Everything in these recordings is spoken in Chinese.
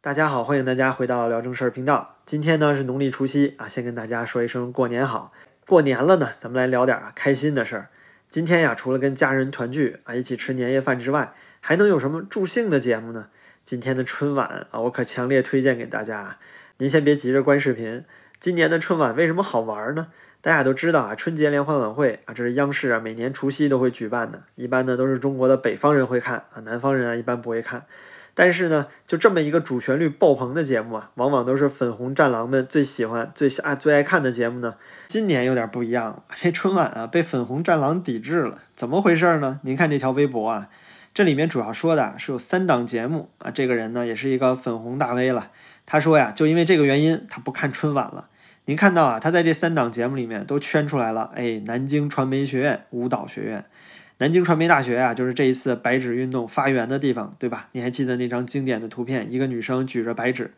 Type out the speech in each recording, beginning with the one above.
大家好，欢迎大家回到聊正事儿频道。今天呢是农历除夕啊，先跟大家说一声过年好。过年了呢，咱们来聊点啊开心的事儿。今天呀，除了跟家人团聚啊，一起吃年夜饭之外，还能有什么助兴的节目呢？今天的春晚啊，我可强烈推荐给大家。您先别急着关视频，今年的春晚为什么好玩呢？大家都知道啊，春节联欢晚会啊，这是央视啊每年除夕都会举办的，一般呢都是中国的北方人会看啊，南方人啊一般不会看。但是呢，就这么一个主旋律爆棚的节目啊，往往都是粉红战狼们最喜欢、最喜爱、最爱看的节目呢。今年有点不一样了，这春晚啊被粉红战狼抵制了，怎么回事呢？您看这条微博啊，这里面主要说的是有三档节目啊，这个人呢也是一个粉红大 V 了，他说呀，就因为这个原因，他不看春晚了。您看到啊，他在这三档节目里面都圈出来了，哎，南京传媒学院舞蹈学院。南京传媒大学呀，就是这一次白纸运动发源的地方，对吧？你还记得那张经典的图片，一个女生举着白纸，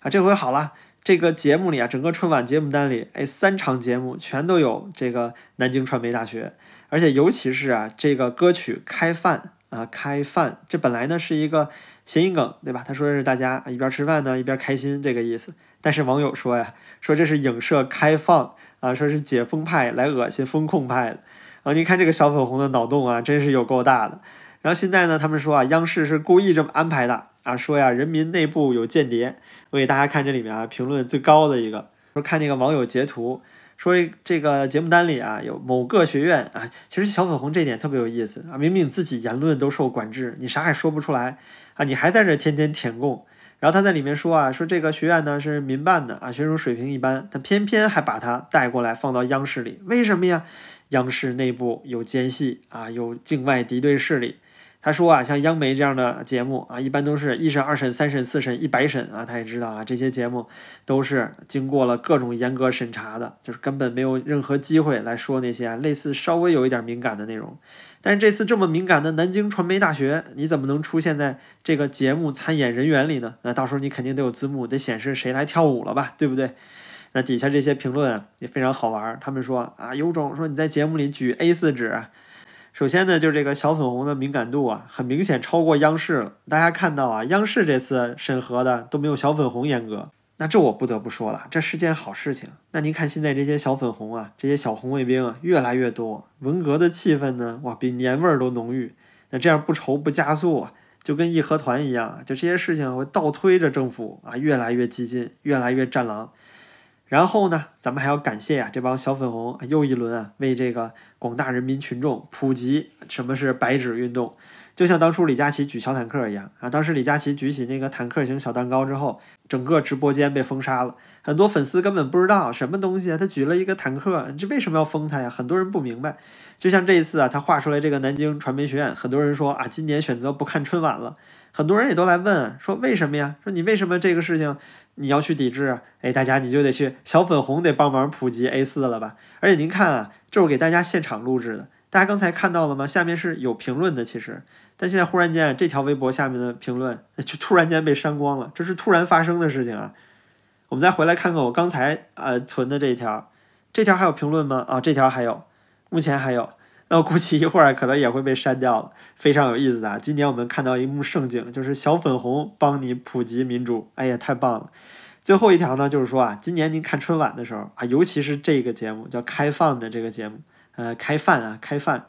啊，这回好了，这个节目里啊，整个春晚节目单里，哎，三场节目全都有这个南京传媒大学，而且尤其是啊，这个歌曲开饭啊，开饭，这本来呢是一个谐音梗，对吧？他说是大家一边吃饭呢一边开心这个意思，但是网友说呀，说这是影射开放啊，说是解封派来恶心风控派的。啊，你看这个小粉红的脑洞啊，真是有够大的。然后现在呢，他们说啊，央视是故意这么安排的啊，说呀，人民内部有间谍。我给大家看这里面啊，评论最高的一个，说看那个网友截图，说这个节目单里啊有某个学院啊，其实小粉红这点特别有意思啊，明明自己言论都受管制，你啥也说不出来啊，你还在这天天舔共。然后他在里面说啊，说这个学院呢是民办的啊，学生水平一般，但偏偏还把他带过来放到央视里，为什么呀？央视内部有奸细啊，有境外敌对势力。他说啊，像央媒这样的节目啊，一般都是一审、二审、三审、四审、一百审啊。他也知道啊，这些节目都是经过了各种严格审查的，就是根本没有任何机会来说那些类似稍微有一点敏感的内容。但是这次这么敏感的南京传媒大学，你怎么能出现在这个节目参演人员里呢？那到时候你肯定得有字幕，得显示谁来跳舞了吧，对不对？那底下这些评论也非常好玩，他们说啊，有种说你在节目里举 A4 纸。首先呢，就是这个小粉红的敏感度啊，很明显超过央视了。大家看到啊，央视这次审核的都没有小粉红严格。那这我不得不说了，这是件好事情。那您看现在这些小粉红啊，这些小红卫兵啊，越来越多，文革的气氛呢，哇，比年味儿都浓郁。那这样不愁不加速啊，就跟义和团一样，就这些事情会倒推着政府啊，越来越激进，越来越战狼。然后呢，咱们还要感谢啊这帮小粉红又一轮啊为这个广大人民群众普及什么是白纸运动，就像当初李佳琦举小坦克一样啊。当时李佳琦举起那个坦克型小蛋糕之后，整个直播间被封杀了，很多粉丝根本不知道什么东西啊，他举了一个坦克，这为什么要封他呀？很多人不明白。就像这一次啊，他画出来这个南京传媒学院，很多人说啊，今年选择不看春晚了。很多人也都来问说为什么呀？说你为什么这个事情你要去抵制啊？哎，大家你就得去小粉红得帮忙普及 A 四了吧？而且您看啊，这是给大家现场录制的，大家刚才看到了吗？下面是有评论的，其实，但现在忽然间这条微博下面的评论就突然间被删光了，这是突然发生的事情啊！我们再回来看看我刚才呃存的这一条，这条还有评论吗？啊，这条还有，目前还有。那我估计一会儿可能也会被删掉了，非常有意思的。今年我们看到一幕盛景，就是小粉红帮你普及民主，哎呀，太棒了！最后一条呢，就是说啊，今年您看春晚的时候啊，尤其是这个节目叫开放的这个节目，呃，开饭啊，开饭，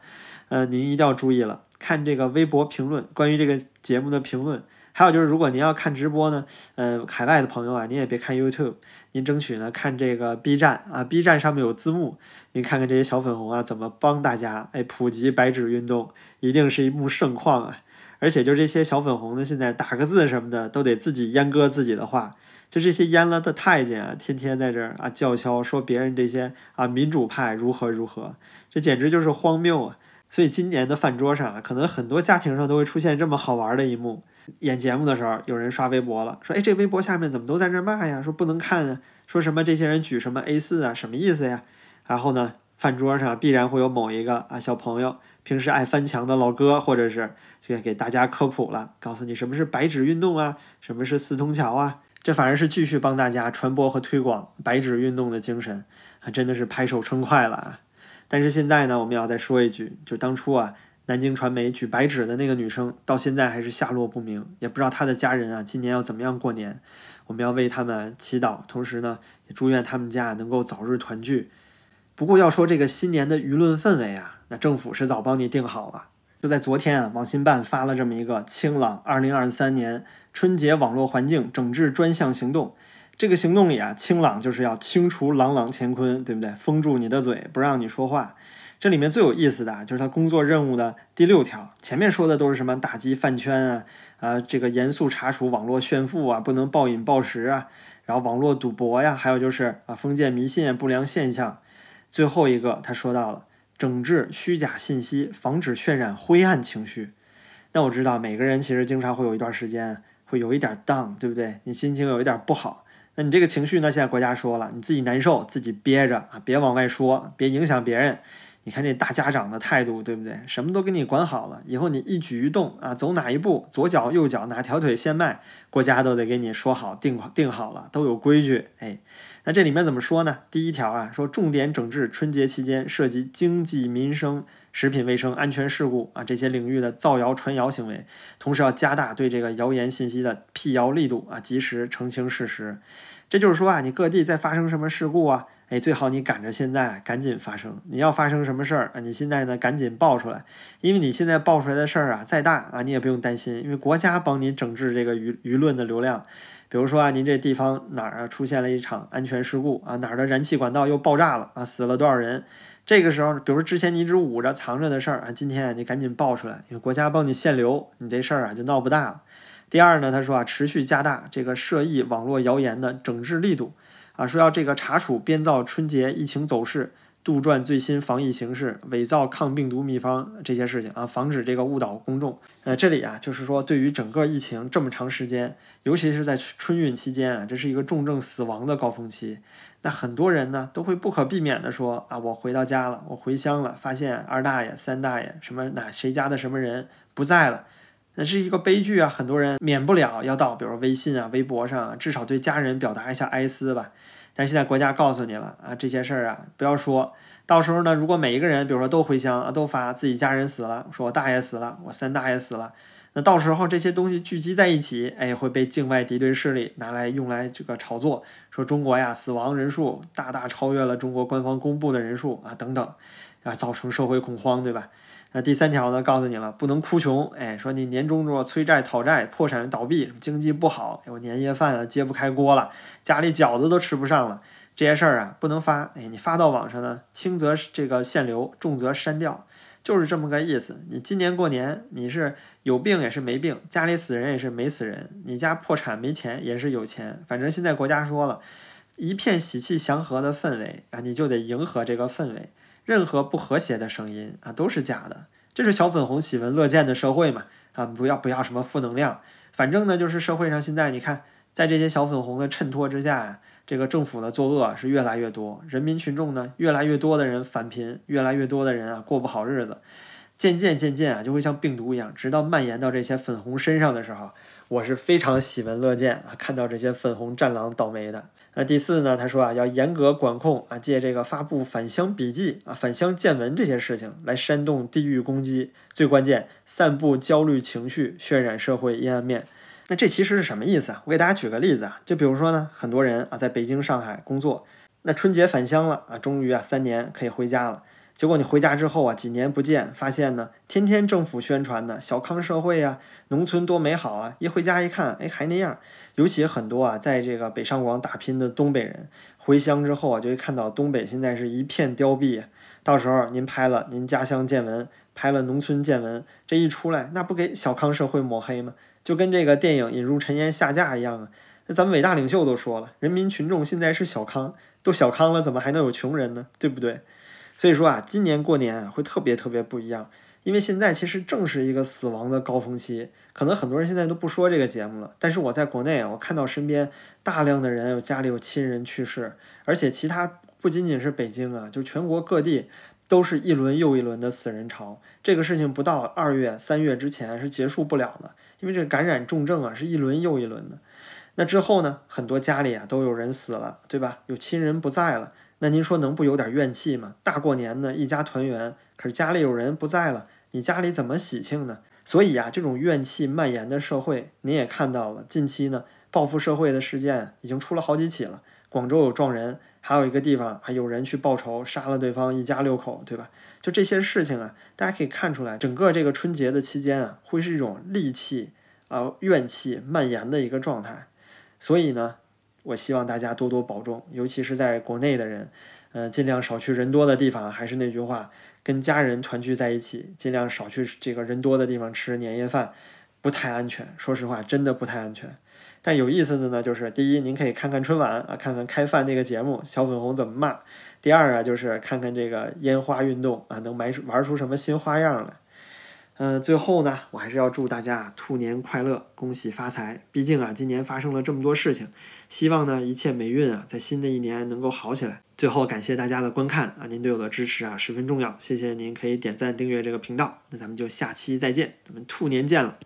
呃，您一定要注意了，看这个微博评论，关于这个节目的评论。还有就是，如果您要看直播呢，呃，海外的朋友啊，您也别看 YouTube，您争取呢看这个 B 站啊，B 站上面有字幕，您看看这些小粉红啊怎么帮大家哎普及白纸运动，一定是一幕盛况啊！而且就这些小粉红呢，现在打个字什么的都得自己阉割自己的话，就这些阉了的太监啊，天天在这儿啊叫嚣说别人这些啊民主派如何如何，这简直就是荒谬啊！所以今年的饭桌上啊，可能很多家庭上都会出现这么好玩的一幕。演节目的时候，有人刷微博了，说：“哎，这微博下面怎么都在这骂呀？说不能看啊，说什么这些人举什么 A 四啊，什么意思呀？”然后呢，饭桌上必然会有某一个啊小朋友，平时爱翻墙的老哥，或者是这个给大家科普了，告诉你什么是白纸运动啊，什么是四通桥啊，这反而是继续帮大家传播和推广白纸运动的精神，啊，真的是拍手称快了啊！但是现在呢，我们要再说一句，就当初啊。南京传媒举白纸的那个女生，到现在还是下落不明，也不知道她的家人啊，今年要怎么样过年。我们要为他们祈祷，同时呢，也祝愿他们家能够早日团聚。不过要说这个新年的舆论氛围啊，那政府是早帮你定好了。就在昨天啊，网信办发了这么一个“清朗二零二三年春节网络环境整治专项行动”。这个行动里啊，清朗就是要清除朗朗乾坤，对不对？封住你的嘴，不让你说话。这里面最有意思的啊就是他工作任务的第六条，前面说的都是什么打击饭圈啊，呃，这个严肃查处网络炫富啊，不能暴饮暴食啊，然后网络赌博呀，还有就是啊封建迷信不良现象。最后一个他说到了整治虚假信息，防止渲染灰暗情绪。那我知道每个人其实经常会有一段时间会有一点 down，对不对？你心情有一点不好，那你这个情绪呢，现在国家说了，你自己难受，自己憋着啊，别往外说，别影响别人。你看这大家长的态度，对不对？什么都给你管好了，以后你一举一动啊，走哪一步，左脚右脚哪条腿先迈，国家都得给你说好定定好了，都有规矩。哎，那这里面怎么说呢？第一条啊，说重点整治春节期间涉及经济民生、食品卫生安全事故啊这些领域的造谣传谣行为，同时要加大对这个谣言信息的辟谣力度啊，及时澄清事实。这就是说啊，你各地在发生什么事故啊？哎，最好你赶着现在赶紧发生。你要发生什么事儿啊？你现在呢赶紧报出来，因为你现在报出来的事儿啊再大啊，你也不用担心，因为国家帮你整治这个舆舆论的流量。比如说啊，您这地方哪儿啊出现了一场安全事故啊，哪儿的燃气管道又爆炸了啊，死了多少人？这个时候，比如说之前你一直捂着藏着的事儿啊，今天你赶紧报出来，因为国家帮你限流，你这事儿啊就闹不大了。第二呢，他说啊，持续加大这个涉疫网络谣言的整治力度。啊，说要这个查处编造春节疫情走势、杜撰最新防疫形势、伪造抗病毒秘方这些事情啊，防止这个误导公众。呃，这里啊，就是说对于整个疫情这么长时间，尤其是在春运期间啊，这是一个重症死亡的高峰期。那很多人呢，都会不可避免的说啊，我回到家了，我回乡了，发现二大爷、三大爷什么哪谁家的什么人不在了。那是一个悲剧啊！很多人免不了要到，比如微信啊、微博上，啊，至少对家人表达一下哀思吧。但现在国家告诉你了啊，这些事儿啊，不要说到时候呢，如果每一个人，比如说都回乡啊，都发自己家人死了，说我大爷死了，我三大爷死了，那到时候这些东西聚集在一起，哎，会被境外敌对势力拿来用来这个炒作，说中国呀死亡人数大大超越了中国官方公布的人数啊，等等，啊，造成社会恐慌，对吧？那第三条呢？告诉你了，不能哭穷。哎，说你年终说催债讨债、破产倒闭，经济不好，有年夜饭啊揭不开锅了，家里饺子都吃不上了，这些事儿啊不能发。哎，你发到网上呢，轻则这个限流，重则删掉，就是这么个意思。你今年过年你是有病也是没病，家里死人也是没死人，你家破产没钱也是有钱，反正现在国家说了，一片喜气祥和的氛围啊，你就得迎合这个氛围。任何不和谐的声音啊，都是假的。这是小粉红喜闻乐见的社会嘛？啊，不要不要什么负能量。反正呢，就是社会上现在你看，在这些小粉红的衬托之下呀，这个政府的作恶是越来越多，人民群众呢，越来越多的人返贫，越来越多的人啊过不好日子。渐渐渐渐啊，就会像病毒一样，直到蔓延到这些粉红身上的时候。我是非常喜闻乐见啊，看到这些粉红战狼倒霉的。那第四呢？他说啊，要严格管控啊，借这个发布返乡笔记啊、返乡见闻这些事情来煽动地域攻击，最关键，散布焦虑情绪，渲染社会阴暗面。那这其实是什么意思啊？我给大家举个例子啊，就比如说呢，很多人啊，在北京、上海工作，那春节返乡了啊，终于啊，三年可以回家了。结果你回家之后啊，几年不见，发现呢，天天政府宣传的小康社会呀，农村多美好啊，一回家一看，哎，还那样。尤其很多啊，在这个北上广打拼的东北人，回乡之后啊，就会看到东北现在是一片凋敝。到时候您拍了您家乡见闻，拍了农村见闻，这一出来，那不给小康社会抹黑吗？就跟这个电影《引入尘烟下架》一样啊。那咱们伟大领袖都说了，人民群众现在是小康，都小康了，怎么还能有穷人呢？对不对？所以说啊，今年过年啊会特别特别不一样，因为现在其实正是一个死亡的高峰期，可能很多人现在都不说这个节目了。但是我在国内啊，我看到身边大量的人有家里有亲人去世，而且其他不仅仅是北京啊，就全国各地都是一轮又一轮的死人潮。这个事情不到二月三月之前是结束不了的，因为这个感染重症啊是一轮又一轮的。那之后呢，很多家里啊都有人死了，对吧？有亲人不在了。那您说能不有点怨气吗？大过年的，一家团圆，可是家里有人不在了，你家里怎么喜庆呢？所以啊，这种怨气蔓延的社会，您也看到了，近期呢，报复社会的事件已经出了好几起了。广州有撞人，还有一个地方还有人去报仇，杀了对方一家六口，对吧？就这些事情啊，大家可以看出来，整个这个春节的期间啊，会是一种戾气啊、怨气蔓延的一个状态。所以呢，我希望大家多多保重，尤其是在国内的人，呃，尽量少去人多的地方。还是那句话。跟家人团聚在一起，尽量少去这个人多的地方吃年夜饭，不太安全。说实话，真的不太安全。但有意思的呢，就是第一，您可以看看春晚啊，看看开饭那个节目，小粉红怎么骂；第二啊，就是看看这个烟花运动啊，能买玩出什么新花样来。嗯，最后呢，我还是要祝大家兔年快乐，恭喜发财。毕竟啊，今年发生了这么多事情，希望呢一切霉运啊，在新的一年能够好起来。最后感谢大家的观看啊，您对我的支持啊十分重要，谢谢您可以点赞订阅这个频道。那咱们就下期再见，咱们兔年见了。